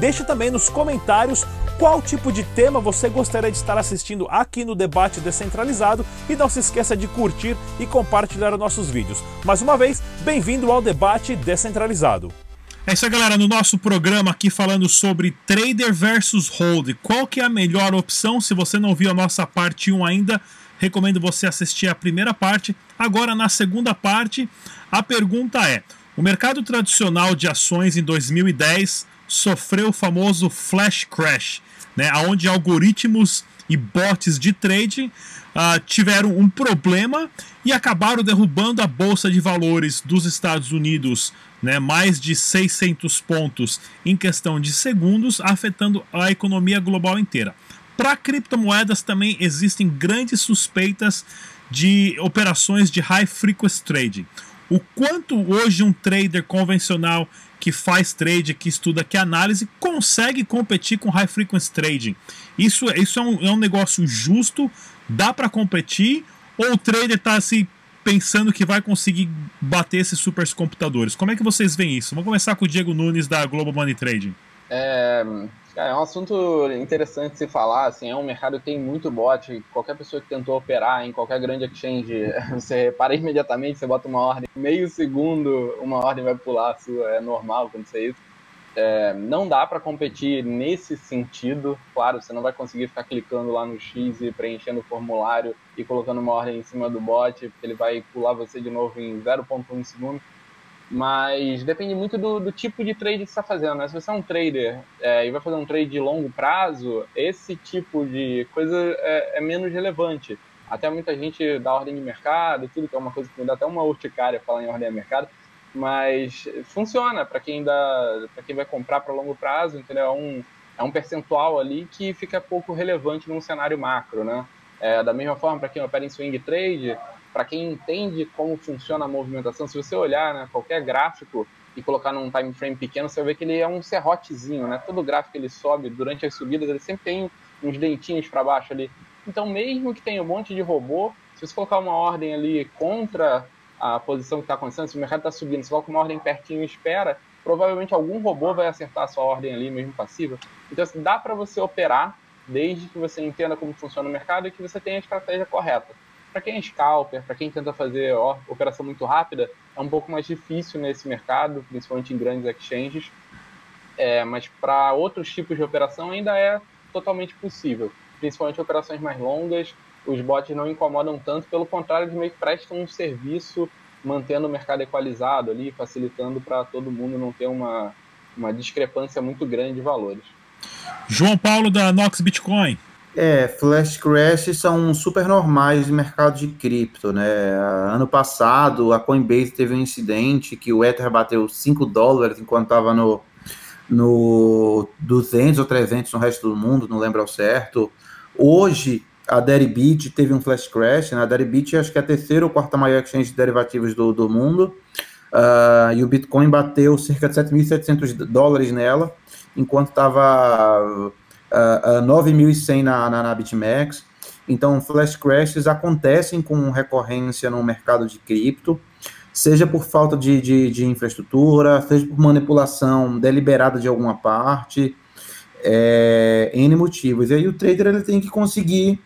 Deixe também nos comentários qual tipo de tema você gostaria de estar assistindo aqui no Debate Descentralizado e não se esqueça de curtir e compartilhar nossos vídeos. Mais uma vez, bem-vindo ao Debate Descentralizado. É isso aí, galera, no nosso programa aqui falando sobre trader versus hold. Qual que é a melhor opção? Se você não viu a nossa parte 1 ainda, recomendo você assistir a primeira parte. Agora, na segunda parte, a pergunta é: o mercado tradicional de ações em 2010 sofreu o famoso flash crash né, onde algoritmos e bots de trade uh, tiveram um problema e acabaram derrubando a bolsa de valores dos Estados Unidos, né, mais de 600 pontos em questão de segundos, afetando a economia global inteira. Para criptomoedas também existem grandes suspeitas de operações de high frequency trading. O quanto hoje um trader convencional que faz trade, que estuda, que análise, consegue competir com high frequency trading. Isso, isso é, um, é um negócio justo, dá para competir, ou o trader está assim, pensando que vai conseguir bater esses supercomputadores? Como é que vocês veem isso? Vamos começar com o Diego Nunes da Global Money Trading. É, é um assunto interessante se falar, assim, é um mercado que tem muito bot, qualquer pessoa que tentou operar em qualquer grande exchange, você para imediatamente, você bota uma ordem, meio segundo uma ordem vai pular a sua, é normal acontecer isso. É, não dá para competir nesse sentido, claro, você não vai conseguir ficar clicando lá no X e preenchendo o formulário e colocando uma ordem em cima do bot, porque ele vai pular você de novo em 0.1 segundo, mas depende muito do, do tipo de trade que você está fazendo. Né? Se você é um trader é, e vai fazer um trade de longo prazo, esse tipo de coisa é, é, menos relevante. Até muita gente dá ordem de mercado, tudo que é uma coisa que me dá até uma urticária falar em ordem de mercado, mas funciona para quem dá, para quem vai comprar para longo prazo, entendeu? É um, é um percentual ali que fica pouco relevante num cenário macro, né? É, da mesma forma, para quem opera em swing trade, para quem entende como funciona a movimentação, se você olhar né, qualquer gráfico e colocar num time frame pequeno, você vai ver que ele é um serrotezinho, né? Todo gráfico ele sobe durante as subidas, ele sempre tem uns dentinhos para baixo ali. Então, mesmo que tenha um monte de robô, se você colocar uma ordem ali contra a posição que está acontecendo, se o mercado está subindo, você coloca uma ordem pertinho e espera, provavelmente algum robô vai acertar a sua ordem ali, mesmo passiva. Então, assim, dá para você operar desde que você entenda como funciona o mercado e que você tenha a estratégia correta. Para quem é scalper, para quem tenta fazer ó, operação muito rápida, é um pouco mais difícil nesse mercado, principalmente em grandes exchanges. É, mas para outros tipos de operação ainda é totalmente possível, principalmente operações mais longas. Os bots não incomodam tanto, pelo contrário, eles meio que prestam um serviço mantendo o mercado equalizado ali, facilitando para todo mundo não ter uma, uma discrepância muito grande de valores. João Paulo da Nox Bitcoin. É, flash crash são super normais de mercado de cripto, né? Ano passado, a Coinbase teve um incidente que o Ether bateu 5 dólares enquanto estava no, no 200 ou 300 no resto do mundo, não lembro ao certo. Hoje, a Deribit teve um flash crash, né? A Deribit acho que é a terceira ou quarta maior exchange de derivativos do, do mundo. Uh, e o Bitcoin bateu cerca de 7.700 dólares nela, enquanto estava uh, uh, 9.100 na, na, na BitMEX. Então, flash crashes acontecem com recorrência no mercado de cripto, seja por falta de, de, de infraestrutura, seja por manipulação deliberada de alguma parte, é, N motivos. E aí o trader ele tem que conseguir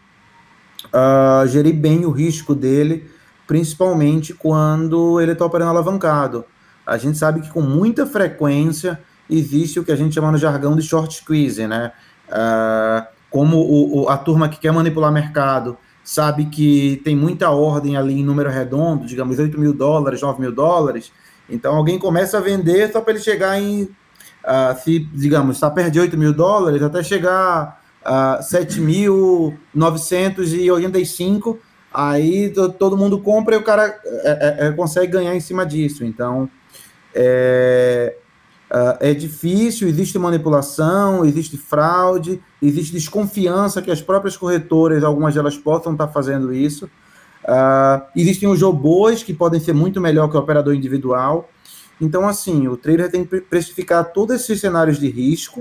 uh, gerir bem o risco dele, principalmente quando ele está operando alavancado. A gente sabe que com muita frequência existe o que a gente chama no jargão de short squeeze, né? Uh, como o, o, a turma que quer manipular mercado sabe que tem muita ordem ali em número redondo, digamos 8 mil dólares, 9 mil dólares, então alguém começa a vender só para ele chegar em, uh, se, digamos, está perto de 8 mil dólares, até chegar a uh, 7.985, aí todo mundo compra e o cara é, é, consegue ganhar em cima disso. Então, é, Uh, é difícil, existe manipulação, existe fraude, existe desconfiança que as próprias corretoras, algumas delas possam estar fazendo isso. Uh, existem os robôs que podem ser muito melhor que o operador individual. Então, assim, o trader tem que precificar todos esses cenários de risco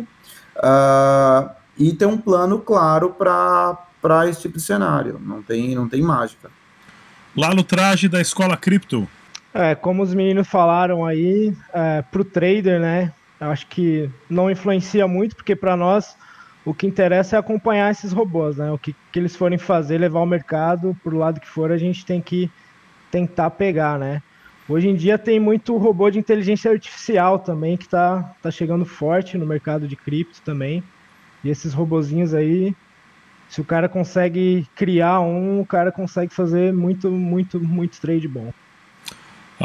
uh, e ter um plano claro para esse tipo de cenário. Não tem, não tem mágica. Lá no traje da escola cripto, é, como os meninos falaram aí, é, para o trader, né? Acho que não influencia muito, porque para nós o que interessa é acompanhar esses robôs, né? O que, que eles forem fazer, levar o mercado para o lado que for, a gente tem que tentar pegar, né? Hoje em dia tem muito robô de inteligência artificial também que está tá chegando forte no mercado de cripto também. E esses robozinhos aí, se o cara consegue criar um, o cara consegue fazer muito, muito, muito trade bom.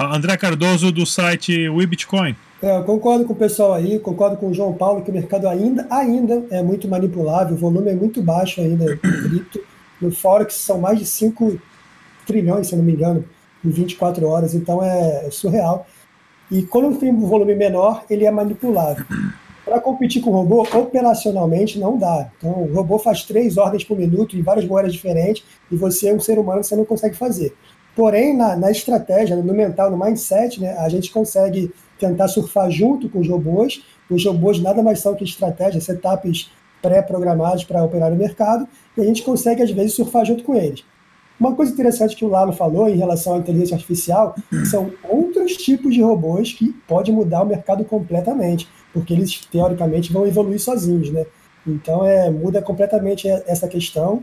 André Cardoso, do site WeBitcoin. É, eu concordo com o pessoal aí, concordo com o João Paulo que o mercado ainda, ainda é muito manipulável, o volume é muito baixo ainda cripto. No Forex são mais de 5 trilhões, se não me engano, em 24 horas, então é surreal. E quando tem um volume menor, ele é manipulável. Para competir com o robô, operacionalmente não dá. Então, o robô faz três ordens por minuto em várias moedas diferentes e você, um ser humano, você não consegue fazer. Porém, na, na estratégia, no mental, no mindset, né, a gente consegue tentar surfar junto com os robôs. Os robôs nada mais são que estratégias, setups pré-programados para operar no mercado, e a gente consegue, às vezes, surfar junto com eles. Uma coisa interessante que o Lalo falou em relação à inteligência artificial são outros tipos de robôs que podem mudar o mercado completamente, porque eles, teoricamente, vão evoluir sozinhos, né? Então, é, muda completamente essa questão.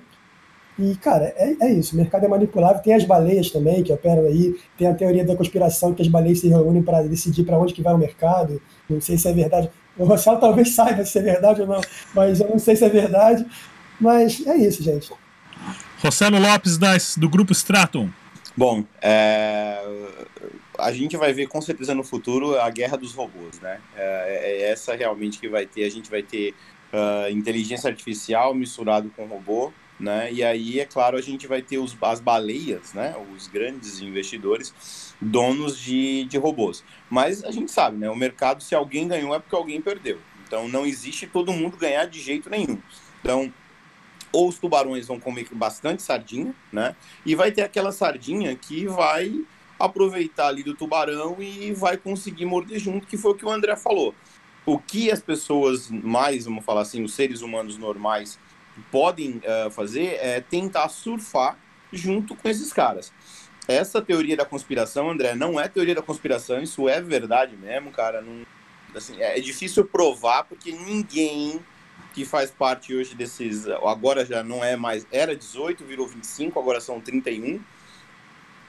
E, cara, é, é isso. O mercado é manipulável. Tem as baleias também que operam aí. Tem a teoria da conspiração que as baleias se reúnem para decidir para onde que vai o mercado. Não sei se é verdade. O Rochelle talvez saiba se é verdade ou não, mas eu não sei se é verdade. Mas é isso, gente. Rossello Lopes, das, do Grupo Stratum. Bom, é, a gente vai ver com certeza no futuro a guerra dos robôs, né? É, é essa realmente que vai ter. A gente vai ter uh, inteligência artificial misturado com robô né? E aí, é claro, a gente vai ter os, as baleias, né? Os grandes investidores, donos de, de robôs. Mas a gente sabe, né? O mercado, se alguém ganhou, é porque alguém perdeu. Então, não existe todo mundo ganhar de jeito nenhum. Então, ou os tubarões vão comer bastante sardinha, né? E vai ter aquela sardinha que vai aproveitar ali do tubarão e vai conseguir morder junto, que foi o que o André falou. O que as pessoas mais, vamos falar assim, os seres humanos normais podem uh, fazer é tentar surfar junto com esses caras. Essa teoria da conspiração, André, não é teoria da conspiração, isso é verdade mesmo, cara. Não, assim, é, é difícil provar porque ninguém que faz parte hoje desses. Agora já não é mais. Era 18, virou 25, agora são 31.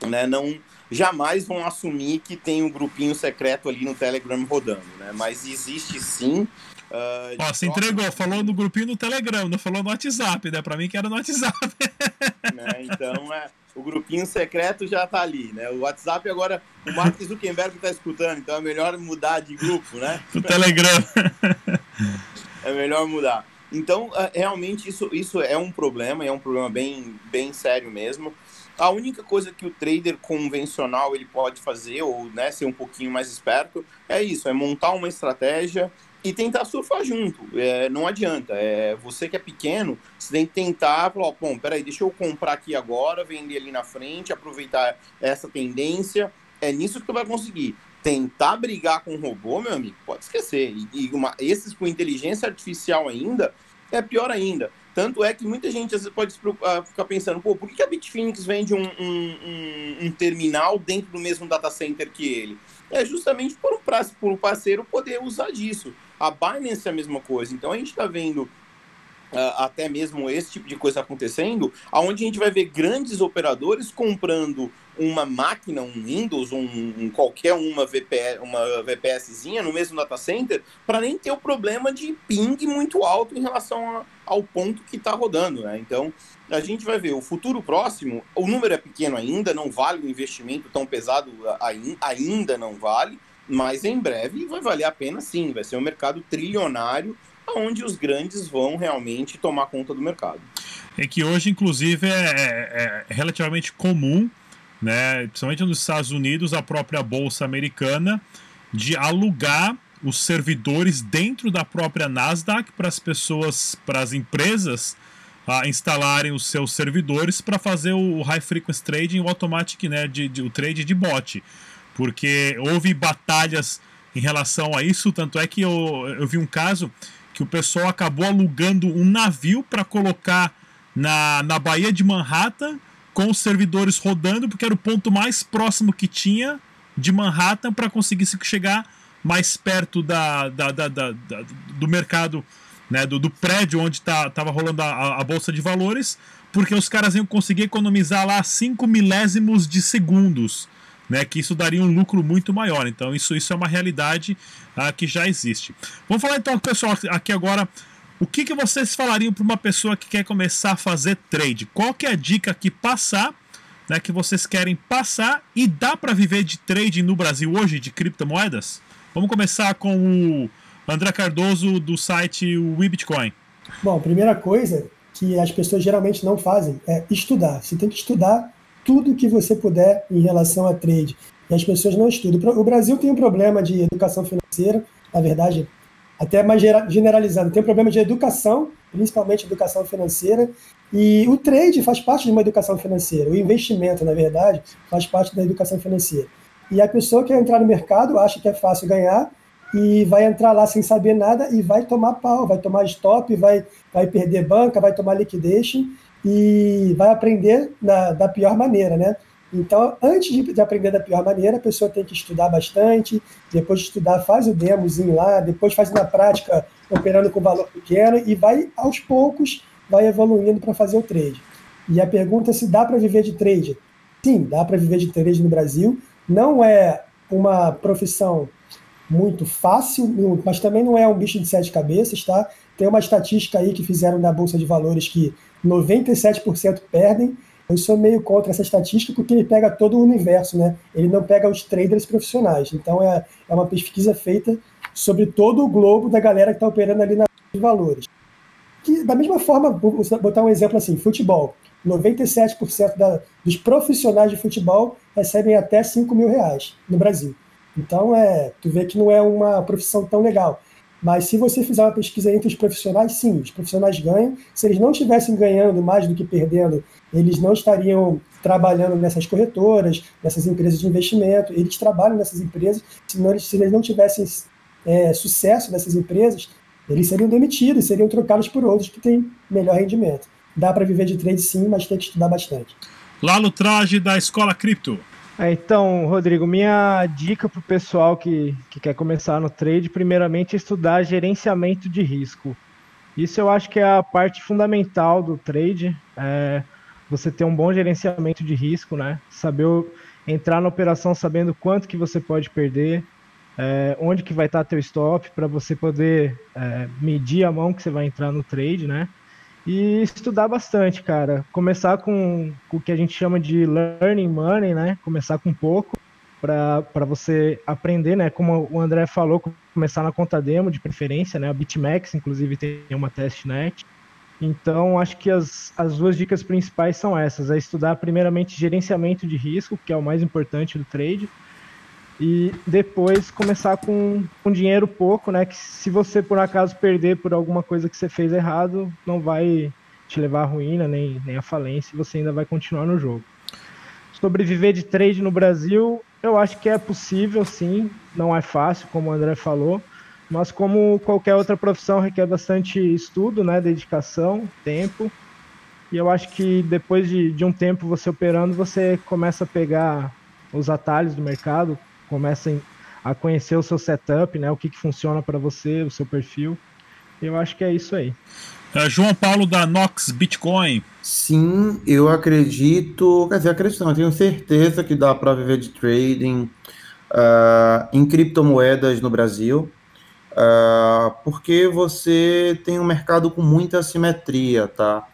Né, não jamais vão assumir que tem um grupinho secreto ali no Telegram rodando, né? Mas existe sim Uh, Ó, você entregou, falou no grupinho do Telegram, não falou no WhatsApp, né? Pra mim que era no WhatsApp. né? Então, é, o grupinho secreto já tá ali, né? O WhatsApp agora, o Mark Zuckerberg tá escutando, então é melhor mudar de grupo, né? O Telegram. é melhor mudar. Então, é, realmente, isso, isso é um problema, é um problema bem, bem sério mesmo. A única coisa que o trader convencional ele pode fazer, ou né, ser um pouquinho mais esperto, é isso, é montar uma estratégia, e tentar surfar junto. É, não adianta. É, você que é pequeno, você tem que tentar falar, bom, peraí, deixa eu comprar aqui agora, vender ali na frente, aproveitar essa tendência. É nisso que tu vai conseguir. Tentar brigar com o robô, meu amigo, pode esquecer. E, e uma, esses com inteligência artificial ainda, é pior ainda. Tanto é que muita gente às vezes pode ah, ficar pensando, pô, por que a Bitfinex vende um, um, um, um terminal dentro do mesmo data center que ele? É justamente por um parceiro poder usar disso. A Binance é a mesma coisa. Então a gente está vendo Uh, até mesmo esse tipo de coisa acontecendo, aonde a gente vai ver grandes operadores comprando uma máquina, um Windows, um, um qualquer uma, VPS, uma VPSzinha no mesmo data center, para nem ter o problema de ping muito alto em relação a, ao ponto que está rodando. Né? Então, a gente vai ver o futuro próximo, o número é pequeno ainda, não vale o investimento tão pesado, ainda não vale, mas em breve vai valer a pena sim, vai ser um mercado trilionário onde os grandes vão realmente tomar conta do mercado. É que hoje, inclusive, é, é, é relativamente comum, né, principalmente nos Estados Unidos, a própria bolsa americana, de alugar os servidores dentro da própria Nasdaq para as pessoas, para as empresas uh, instalarem os seus servidores para fazer o high frequency trading, o automatic, né, de, de, o trade de bot, porque houve batalhas em relação a isso, tanto é que eu, eu vi um caso que o pessoal acabou alugando um navio para colocar na, na Baía de Manhattan com os servidores rodando, porque era o ponto mais próximo que tinha de Manhattan para conseguir chegar mais perto da, da, da, da do mercado, né, do, do prédio onde estava tá, rolando a, a, bolsa de valores, porque os caras iam conseguir economizar lá 5 milésimos de segundos. Né, que isso daria um lucro muito maior. Então, isso, isso é uma realidade uh, que já existe. Vamos falar então, pessoal, aqui agora o que, que vocês falariam para uma pessoa que quer começar a fazer trade? Qual que é a dica que passar, né, que vocês querem passar e dá para viver de trade no Brasil hoje de criptomoedas? Vamos começar com o André Cardoso do site WeBitcoin. Bom, primeira coisa que as pessoas geralmente não fazem é estudar. Você tem que estudar tudo que você puder em relação a trade. E as pessoas não estudam. O Brasil tem um problema de educação financeira, na verdade, até mais generalizando. Tem um problema de educação, principalmente educação financeira, e o trade faz parte de uma educação financeira. O investimento, na verdade, faz parte da educação financeira. E a pessoa que entrar no mercado acha que é fácil ganhar e vai entrar lá sem saber nada e vai tomar pau, vai tomar stop, vai, vai perder banca, vai tomar liquidation e vai aprender na, da pior maneira, né? Então, antes de, de, aprender da pior maneira, a pessoa tem que estudar bastante, depois de estudar, faz o demozinho lá, depois faz na prática, operando com valor pequeno, e vai, aos poucos, vai evoluindo para fazer o trade. E a pergunta é se dá para viver de trade. Sim, dá para viver de trade no Brasil. Não é uma profissão muito fácil, mas também não é um bicho de sete cabeças, tá? Tem uma estatística aí que fizeram na Bolsa de Valores que 97% perdem, eu sou meio contra essa estatística porque ele pega todo o universo, né? Ele não pega os traders profissionais. Então é, é uma pesquisa feita sobre todo o globo da galera que está operando ali na de valores. Que, da mesma forma, vou botar um exemplo assim, futebol. 97% da, dos profissionais de futebol recebem até 5 mil reais no Brasil. Então, é, tu vê que não é uma profissão tão legal. Mas se você fizer uma pesquisa entre os profissionais, sim, os profissionais ganham. Se eles não estivessem ganhando mais do que perdendo, eles não estariam trabalhando nessas corretoras, nessas empresas de investimento. Eles trabalham nessas empresas. Se, eles não tivessem é, sucesso nessas empresas, eles seriam demitidos, seriam trocados por outros que têm melhor rendimento. Dá para viver de trade sim, mas tem que estudar bastante. Lalo Traje da Escola Cripto. É, então, Rodrigo, minha dica para o pessoal que, que quer começar no trade, primeiramente, é estudar gerenciamento de risco. Isso eu acho que é a parte fundamental do trade, é você ter um bom gerenciamento de risco, né? Saber entrar na operação sabendo quanto que você pode perder, é, onde que vai estar teu stop, para você poder é, medir a mão que você vai entrar no trade, né? E estudar bastante, cara. Começar com, com o que a gente chama de learning money, né? Começar com pouco para você aprender, né? Como o André falou, começar na conta demo de preferência, né? A BitMEX, inclusive, tem uma testnet. Então, acho que as, as duas dicas principais são essas: é estudar primeiramente gerenciamento de risco, que é o mais importante do trade, e depois começar com, com dinheiro pouco, né? Que se você por acaso perder por alguma coisa que você fez errado, não vai te levar à ruína nem, nem à falência, você ainda vai continuar no jogo. Sobreviver de trade no Brasil, eu acho que é possível sim, não é fácil, como o André falou, mas como qualquer outra profissão requer bastante estudo, né, dedicação, tempo, e eu acho que depois de, de um tempo você operando, você começa a pegar os atalhos do mercado, comecem a conhecer o seu setup, né? O que, que funciona para você, o seu perfil. Eu acho que é isso aí. É, João Paulo da Nox Bitcoin. Sim, eu acredito, quer dizer, acredito não, eu tenho certeza que dá para viver de trading uh, em criptomoedas no Brasil, uh, porque você tem um mercado com muita assimetria, tá?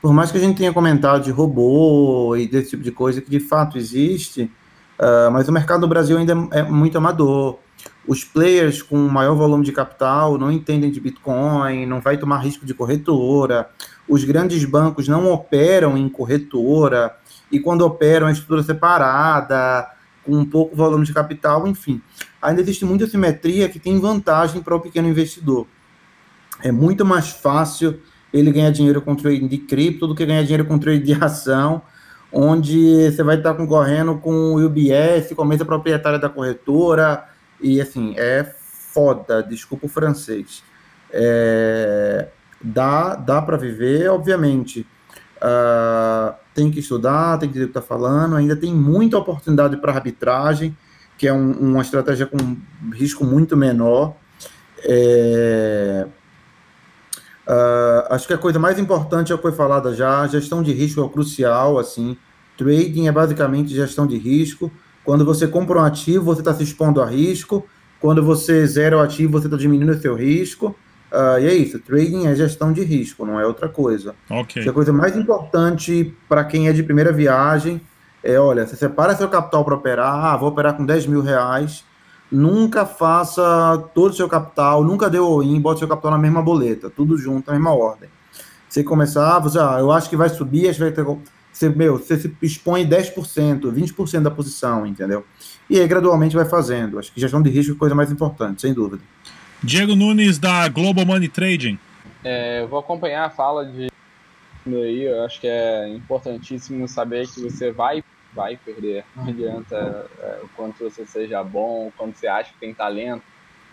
Por mais que a gente tenha comentado de robô e desse tipo de coisa que de fato existe, Uh, mas o mercado no Brasil ainda é muito amador. Os players com maior volume de capital não entendem de Bitcoin, não vai tomar risco de corretora. Os grandes bancos não operam em corretora e quando operam é estrutura separada, com um pouco volume de capital, enfim. ainda existe muita simetria que tem vantagem para o pequeno investidor. É muito mais fácil ele ganhar dinheiro com trading de cripto do que ganhar dinheiro com trading de ação, onde você vai estar concorrendo com o UBS, com a mesa proprietária da corretora, e assim, é foda, desculpa o francês. É, dá dá para viver, obviamente. Uh, tem que estudar, tem que entender o que está falando, ainda tem muita oportunidade para arbitragem, que é um, uma estratégia com risco muito menor. É, uh, acho que a coisa mais importante é o que foi falada já, gestão de risco é o crucial, assim, trading é basicamente gestão de risco, quando você compra um ativo, você está se expondo a risco, quando você zera o ativo, você está diminuindo o seu risco, Uh, e é isso, trading é gestão de risco, não é outra coisa. Ok. a coisa mais importante para quem é de primeira viagem é, olha, você separa seu capital para operar, ah, vou operar com 10 mil reais, nunca faça todo o seu capital, nunca dê all-in, bota seu capital na mesma boleta, tudo junto, na mesma ordem. Você começar, você, ah, eu acho que vai subir, acho que vai ter... Você, meu, você se expõe 10%, 20% da posição, entendeu? E aí gradualmente vai fazendo. Acho que gestão de risco é a coisa mais importante, sem dúvida. Diego Nunes, da Global Money Trading. É, eu vou acompanhar a fala de aí, eu acho que é importantíssimo saber que você vai, vai perder. Não adianta é, o quanto você seja bom, quando você acha que tem talento.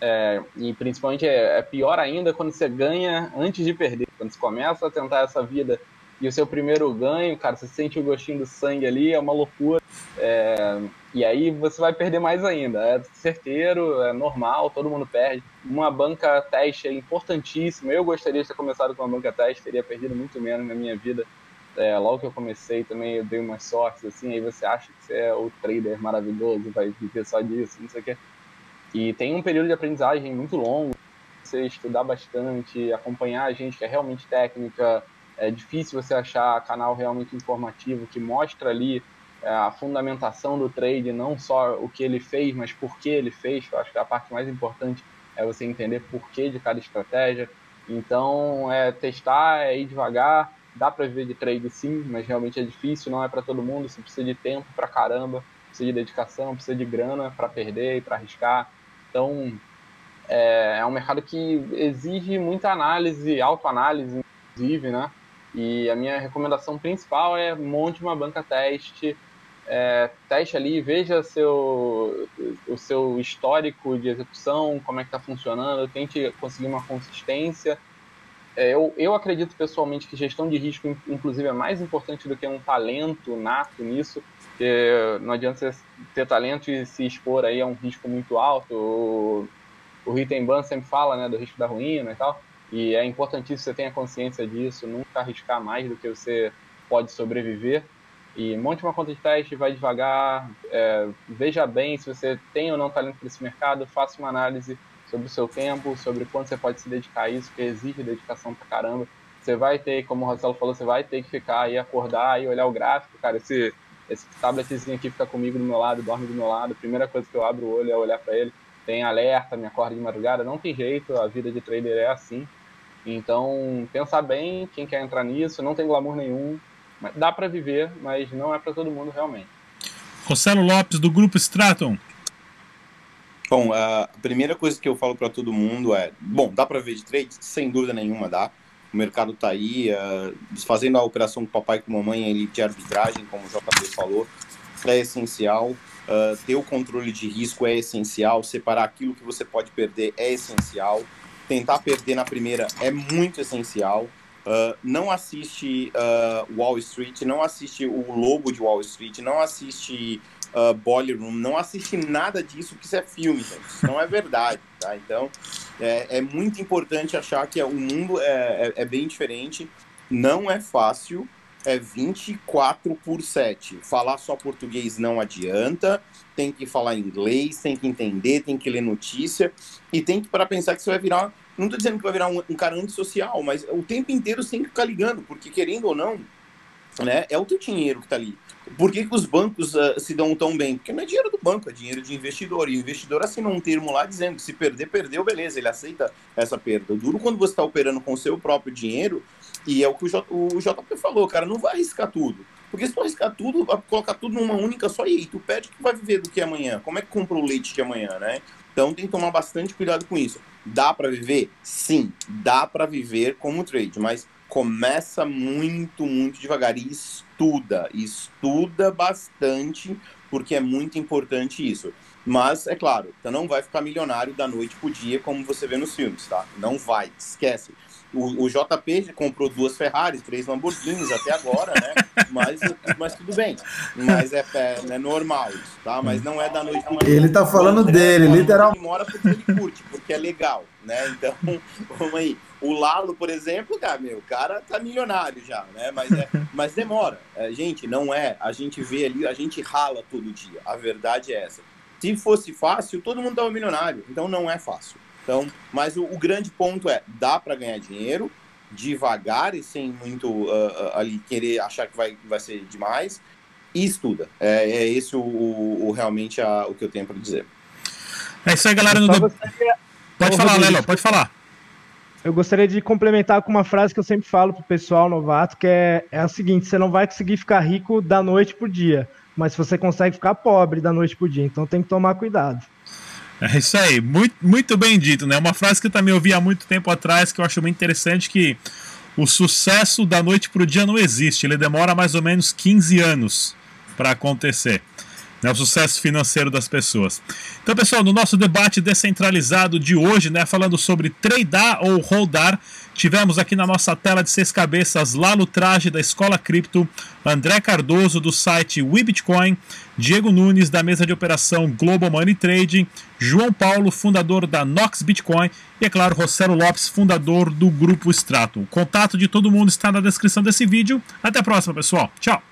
É, e principalmente é, é, pior ainda quando você ganha antes de perder. Quando você começa a tentar essa vida e o seu primeiro ganho, cara, você sente o gostinho do sangue ali, é uma loucura. É, e aí você vai perder mais ainda. É certeiro, é normal, todo mundo perde. Uma banca teste é importantíssima. Eu gostaria de ter começado com uma banca teste, teria perdido muito menos na minha vida. É, logo que eu comecei também eu dei umas sortes, assim, aí você acha que você é o trader maravilhoso, vai viver só disso, não sei o quê. E tem um período de aprendizagem muito longo, você estudar bastante, acompanhar a gente que é realmente técnica, é difícil você achar canal realmente informativo que mostra ali é, a fundamentação do trade, não só o que ele fez, mas por que ele fez. Eu acho que a parte mais importante é você entender por que de cada estratégia. Então, é testar, é ir devagar. Dá para viver de trade sim, mas realmente é difícil, não é para todo mundo. Você precisa de tempo para caramba, precisa de dedicação, precisa de grana para perder e para arriscar. Então, é, é um mercado que exige muita análise, autoanálise, inclusive, né? E a minha recomendação principal é monte uma banca teste, é, teste ali, veja seu, o seu histórico de execução, como é que está funcionando, tente conseguir uma consistência. É, eu, eu acredito pessoalmente que gestão de risco, inclusive, é mais importante do que um talento nato nisso, não adianta você ter talento e se expor aí a um risco muito alto. O, o sempre fala né, do risco da ruína e tal. E é importantíssimo você tenha consciência disso, nunca arriscar mais do que você pode sobreviver. E monte uma conta de teste, vai devagar, é, veja bem se você tem ou não talento para esse mercado, faça uma análise sobre o seu tempo, sobre quanto você pode se dedicar a isso, que exige dedicação pra caramba. Você vai ter, como o Marcelo falou, você vai ter que ficar e acordar e olhar o gráfico, cara, esse, esse tabletzinho aqui fica comigo do meu lado, dorme do meu lado, a primeira coisa que eu abro o olho é olhar para ele, tem alerta, me acorda de madrugada, não tem jeito, a vida de trader é assim. Então, pensar bem quem quer entrar nisso, não tem glamour nenhum, dá para viver, mas não é para todo mundo realmente. Rossello Lopes, do Grupo Straton. Bom, a primeira coisa que eu falo para todo mundo é: bom, dá para ver de trade? Sem dúvida nenhuma, dá. O mercado está aí, uh, fazendo a operação com papai e com mamãe ali de arbitragem, como o JP falou, é essencial. Uh, ter o controle de risco é essencial, separar aquilo que você pode perder é essencial tentar perder na primeira é muito essencial. Uh, não assiste uh, Wall Street, não assiste o logo de Wall Street, não assiste uh, Room, não assiste nada disso, que isso é filme, gente. Isso não é verdade, tá? Então, é, é muito importante achar que o mundo é, é, é bem diferente. Não é fácil, é 24 por 7. Falar só português não adianta, tem que falar inglês, tem que entender, tem que ler notícia e tem que para pensar que você vai virar não estou dizendo que vai virar um, um, cara antissocial, mas o tempo inteiro você tem que ficar ligando, porque querendo ou não, né, é o teu dinheiro que está ali. Por que, que os bancos uh, se dão tão bem? Porque não é dinheiro do banco, é dinheiro de investidor. E o investidor assina um termo lá dizendo que se perder, perdeu, beleza, ele aceita essa perda. Duro quando você está operando com o seu próprio dinheiro, e é o que o, J, o JP falou, cara, não vai arriscar tudo. Porque se tu arriscar tudo, colocar tudo numa única só, e aí, tu perde que vai viver do que amanhã? Como é que compra o leite de amanhã, né? Então tem que tomar bastante cuidado com isso. Dá para viver? Sim, dá para viver como trade, mas começa muito, muito devagar e estuda, estuda bastante, porque é muito importante isso. Mas, é claro, você não vai ficar milionário da noite pro dia, como você vê nos filmes, tá? Não vai, esquece. O, o JP comprou duas Ferraris, três Lamborghinis até agora, né? Mas, mas tudo bem. Mas é, é, é normal isso, tá? Mas não é da noite pro dia. Ele tá falando dele, literalmente. Ele mora porque ele curte, porque é legal, né? Então, vamos aí. O Lalo, por exemplo, cara, meu, o cara tá milionário já, né? Mas, é, mas demora. É, gente, não é. A gente vê ali, a gente rala todo dia. A verdade é essa. Se fosse fácil, todo mundo tava milionário. Então não é fácil. Então, mas o, o grande ponto é, dá para ganhar dinheiro devagar e sem muito uh, ali querer achar que vai, vai ser demais e estuda. É, é esse o, o, o realmente a, o que eu tenho para dizer. É isso aí, galera. No... Pode falar, Lelo, pode falar. Eu gostaria de complementar com uma frase que eu sempre falo pro pessoal novato, que é, é a seguinte: você não vai conseguir ficar rico da noite pro dia, mas você consegue ficar pobre da noite pro dia. Então tem que tomar cuidado. É isso aí, muito, muito bem dito, né? Uma frase que eu também ouvi há muito tempo atrás que eu acho muito interessante que o sucesso da noite para o dia não existe, ele demora mais ou menos 15 anos para acontecer. Né, o sucesso financeiro das pessoas. Então, pessoal, no nosso debate descentralizado de hoje, né, falando sobre tradar ou holdar, Tivemos aqui na nossa tela de seis cabeças Lalo Traje da Escola Cripto, André Cardoso do site WeBitcoin, Diego Nunes da mesa de operação Global Money Trading, João Paulo, fundador da Nox Bitcoin e, é claro, Rossello Lopes, fundador do Grupo Strato. O contato de todo mundo está na descrição desse vídeo. Até a próxima, pessoal. Tchau!